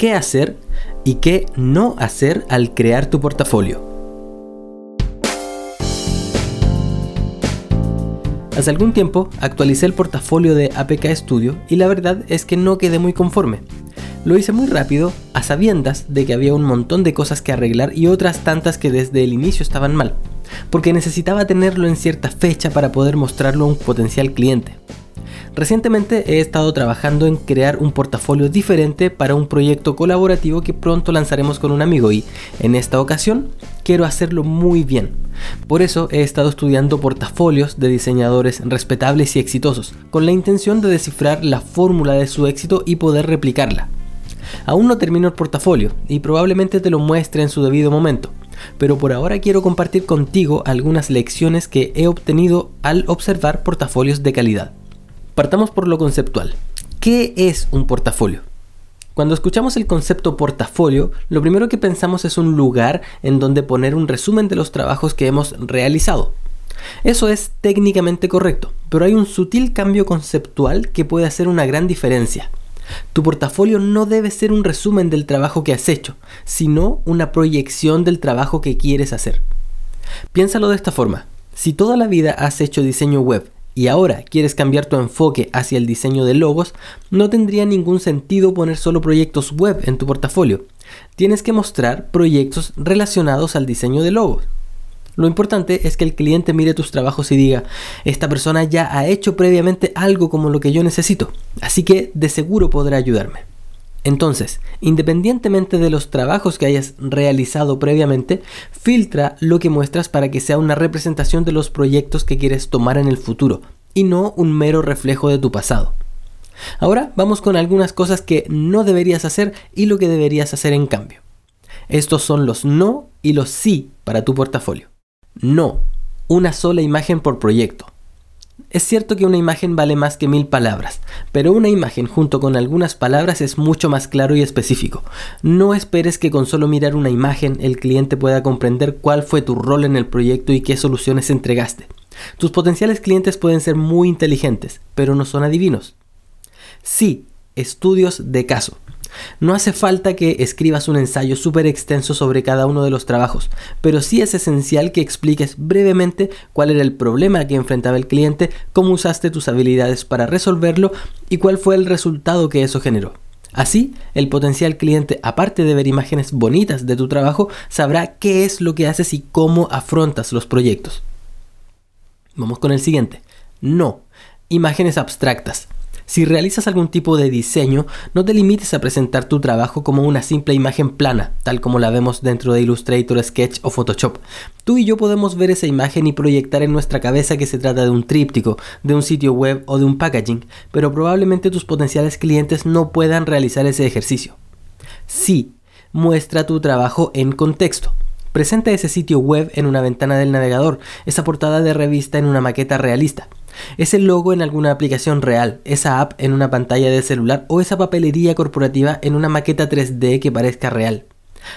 qué hacer y qué no hacer al crear tu portafolio. Hace algún tiempo actualicé el portafolio de APK Studio y la verdad es que no quedé muy conforme. Lo hice muy rápido, a sabiendas de que había un montón de cosas que arreglar y otras tantas que desde el inicio estaban mal, porque necesitaba tenerlo en cierta fecha para poder mostrarlo a un potencial cliente. Recientemente he estado trabajando en crear un portafolio diferente para un proyecto colaborativo que pronto lanzaremos con un amigo y, en esta ocasión, quiero hacerlo muy bien. Por eso he estado estudiando portafolios de diseñadores respetables y exitosos, con la intención de descifrar la fórmula de su éxito y poder replicarla. Aún no termino el portafolio y probablemente te lo muestre en su debido momento, pero por ahora quiero compartir contigo algunas lecciones que he obtenido al observar portafolios de calidad. Partamos por lo conceptual. ¿Qué es un portafolio? Cuando escuchamos el concepto portafolio, lo primero que pensamos es un lugar en donde poner un resumen de los trabajos que hemos realizado. Eso es técnicamente correcto, pero hay un sutil cambio conceptual que puede hacer una gran diferencia. Tu portafolio no debe ser un resumen del trabajo que has hecho, sino una proyección del trabajo que quieres hacer. Piénsalo de esta forma. Si toda la vida has hecho diseño web y ahora quieres cambiar tu enfoque hacia el diseño de logos, no tendría ningún sentido poner solo proyectos web en tu portafolio. Tienes que mostrar proyectos relacionados al diseño de logos. Lo importante es que el cliente mire tus trabajos y diga, esta persona ya ha hecho previamente algo como lo que yo necesito, así que de seguro podrá ayudarme. Entonces, independientemente de los trabajos que hayas realizado previamente, filtra lo que muestras para que sea una representación de los proyectos que quieres tomar en el futuro y no un mero reflejo de tu pasado. Ahora vamos con algunas cosas que no deberías hacer y lo que deberías hacer en cambio. Estos son los no y los sí para tu portafolio. No, una sola imagen por proyecto. Es cierto que una imagen vale más que mil palabras, pero una imagen junto con algunas palabras es mucho más claro y específico. No esperes que con solo mirar una imagen el cliente pueda comprender cuál fue tu rol en el proyecto y qué soluciones entregaste. Tus potenciales clientes pueden ser muy inteligentes, pero no son adivinos. Sí, estudios de caso. No hace falta que escribas un ensayo súper extenso sobre cada uno de los trabajos, pero sí es esencial que expliques brevemente cuál era el problema que enfrentaba el cliente, cómo usaste tus habilidades para resolverlo y cuál fue el resultado que eso generó. Así, el potencial cliente, aparte de ver imágenes bonitas de tu trabajo, sabrá qué es lo que haces y cómo afrontas los proyectos. Vamos con el siguiente. No. Imágenes abstractas. Si realizas algún tipo de diseño, no te limites a presentar tu trabajo como una simple imagen plana, tal como la vemos dentro de Illustrator, Sketch o Photoshop. Tú y yo podemos ver esa imagen y proyectar en nuestra cabeza que se trata de un tríptico, de un sitio web o de un packaging, pero probablemente tus potenciales clientes no puedan realizar ese ejercicio. Sí, muestra tu trabajo en contexto. Presenta ese sitio web en una ventana del navegador, esa portada de revista en una maqueta realista. Ese logo en alguna aplicación real, esa app en una pantalla de celular o esa papelería corporativa en una maqueta 3D que parezca real.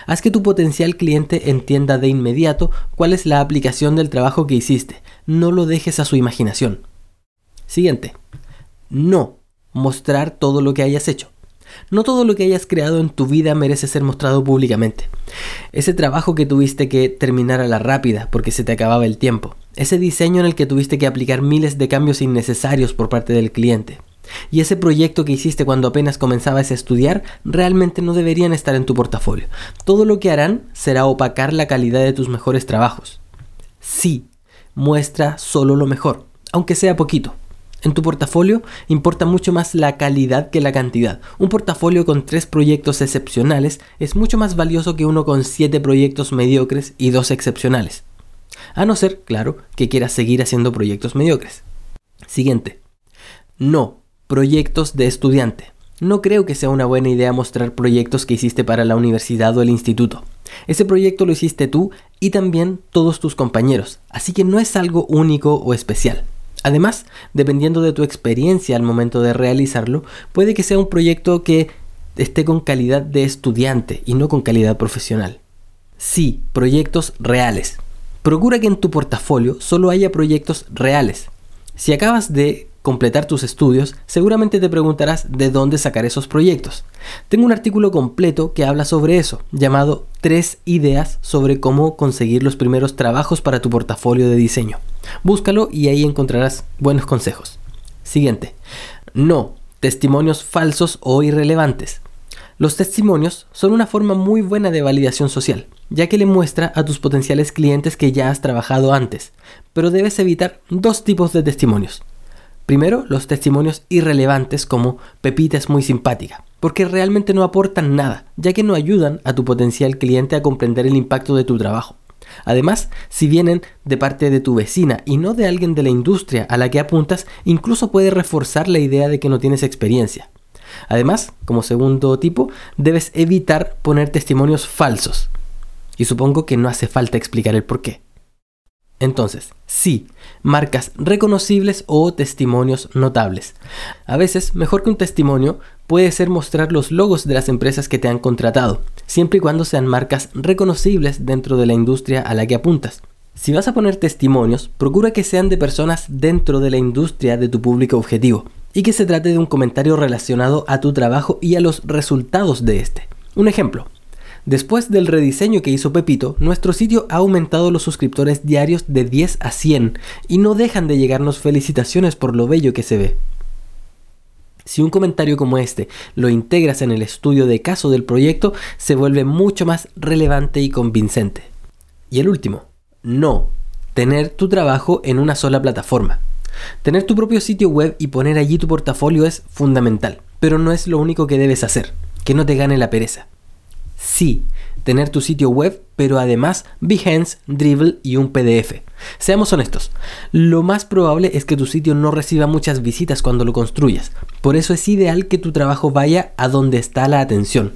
Haz que tu potencial cliente entienda de inmediato cuál es la aplicación del trabajo que hiciste. No lo dejes a su imaginación. Siguiente. No mostrar todo lo que hayas hecho. No todo lo que hayas creado en tu vida merece ser mostrado públicamente. Ese trabajo que tuviste que terminar a la rápida porque se te acababa el tiempo. Ese diseño en el que tuviste que aplicar miles de cambios innecesarios por parte del cliente. Y ese proyecto que hiciste cuando apenas comenzabas a estudiar realmente no deberían estar en tu portafolio. Todo lo que harán será opacar la calidad de tus mejores trabajos. Sí, muestra solo lo mejor, aunque sea poquito. En tu portafolio importa mucho más la calidad que la cantidad. Un portafolio con tres proyectos excepcionales es mucho más valioso que uno con siete proyectos mediocres y dos excepcionales. A no ser, claro, que quieras seguir haciendo proyectos mediocres. Siguiente. No, proyectos de estudiante. No creo que sea una buena idea mostrar proyectos que hiciste para la universidad o el instituto. Ese proyecto lo hiciste tú y también todos tus compañeros, así que no es algo único o especial. Además, dependiendo de tu experiencia al momento de realizarlo, puede que sea un proyecto que esté con calidad de estudiante y no con calidad profesional. Sí, proyectos reales. Procura que en tu portafolio solo haya proyectos reales. Si acabas de completar tus estudios, seguramente te preguntarás de dónde sacar esos proyectos. Tengo un artículo completo que habla sobre eso, llamado Tres ideas sobre cómo conseguir los primeros trabajos para tu portafolio de diseño. Búscalo y ahí encontrarás buenos consejos. Siguiente. No, testimonios falsos o irrelevantes. Los testimonios son una forma muy buena de validación social, ya que le muestra a tus potenciales clientes que ya has trabajado antes, pero debes evitar dos tipos de testimonios. Primero, los testimonios irrelevantes como Pepita es muy simpática, porque realmente no aportan nada, ya que no ayudan a tu potencial cliente a comprender el impacto de tu trabajo. Además, si vienen de parte de tu vecina y no de alguien de la industria a la que apuntas, incluso puede reforzar la idea de que no tienes experiencia. Además, como segundo tipo, debes evitar poner testimonios falsos. Y supongo que no hace falta explicar el por qué. Entonces, sí, marcas reconocibles o testimonios notables. A veces, mejor que un testimonio puede ser mostrar los logos de las empresas que te han contratado, siempre y cuando sean marcas reconocibles dentro de la industria a la que apuntas. Si vas a poner testimonios, procura que sean de personas dentro de la industria de tu público objetivo y que se trate de un comentario relacionado a tu trabajo y a los resultados de este. Un ejemplo, Después del rediseño que hizo Pepito, nuestro sitio ha aumentado los suscriptores diarios de 10 a 100 y no dejan de llegarnos felicitaciones por lo bello que se ve. Si un comentario como este lo integras en el estudio de caso del proyecto, se vuelve mucho más relevante y convincente. Y el último, no, tener tu trabajo en una sola plataforma. Tener tu propio sitio web y poner allí tu portafolio es fundamental, pero no es lo único que debes hacer, que no te gane la pereza. Sí, tener tu sitio web, pero además Behance, Dribble y un PDF. Seamos honestos, lo más probable es que tu sitio no reciba muchas visitas cuando lo construyas. Por eso es ideal que tu trabajo vaya a donde está la atención.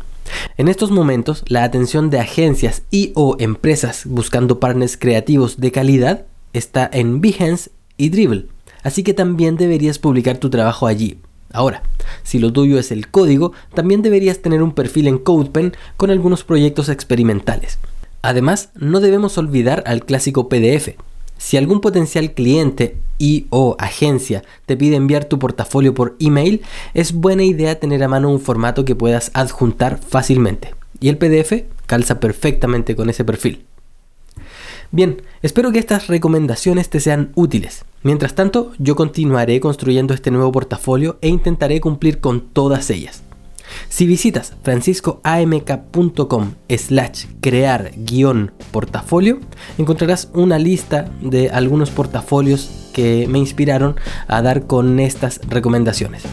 En estos momentos, la atención de agencias y o empresas buscando partners creativos de calidad está en Behance y Dribble. Así que también deberías publicar tu trabajo allí. Ahora, si lo tuyo es el código, también deberías tener un perfil en CodePen con algunos proyectos experimentales. Además, no debemos olvidar al clásico PDF. Si algún potencial cliente y o agencia te pide enviar tu portafolio por email, es buena idea tener a mano un formato que puedas adjuntar fácilmente. Y el PDF calza perfectamente con ese perfil. Bien, espero que estas recomendaciones te sean útiles. Mientras tanto, yo continuaré construyendo este nuevo portafolio e intentaré cumplir con todas ellas. Si visitas franciscoamk.com slash crear guion portafolio, encontrarás una lista de algunos portafolios que me inspiraron a dar con estas recomendaciones.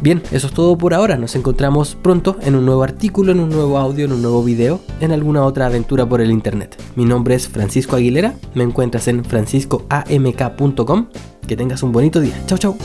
Bien, eso es todo por ahora. Nos encontramos pronto en un nuevo artículo, en un nuevo audio, en un nuevo video, en alguna otra aventura por el internet. Mi nombre es Francisco Aguilera. Me encuentras en franciscoamk.com. Que tengas un bonito día. Chao, chao.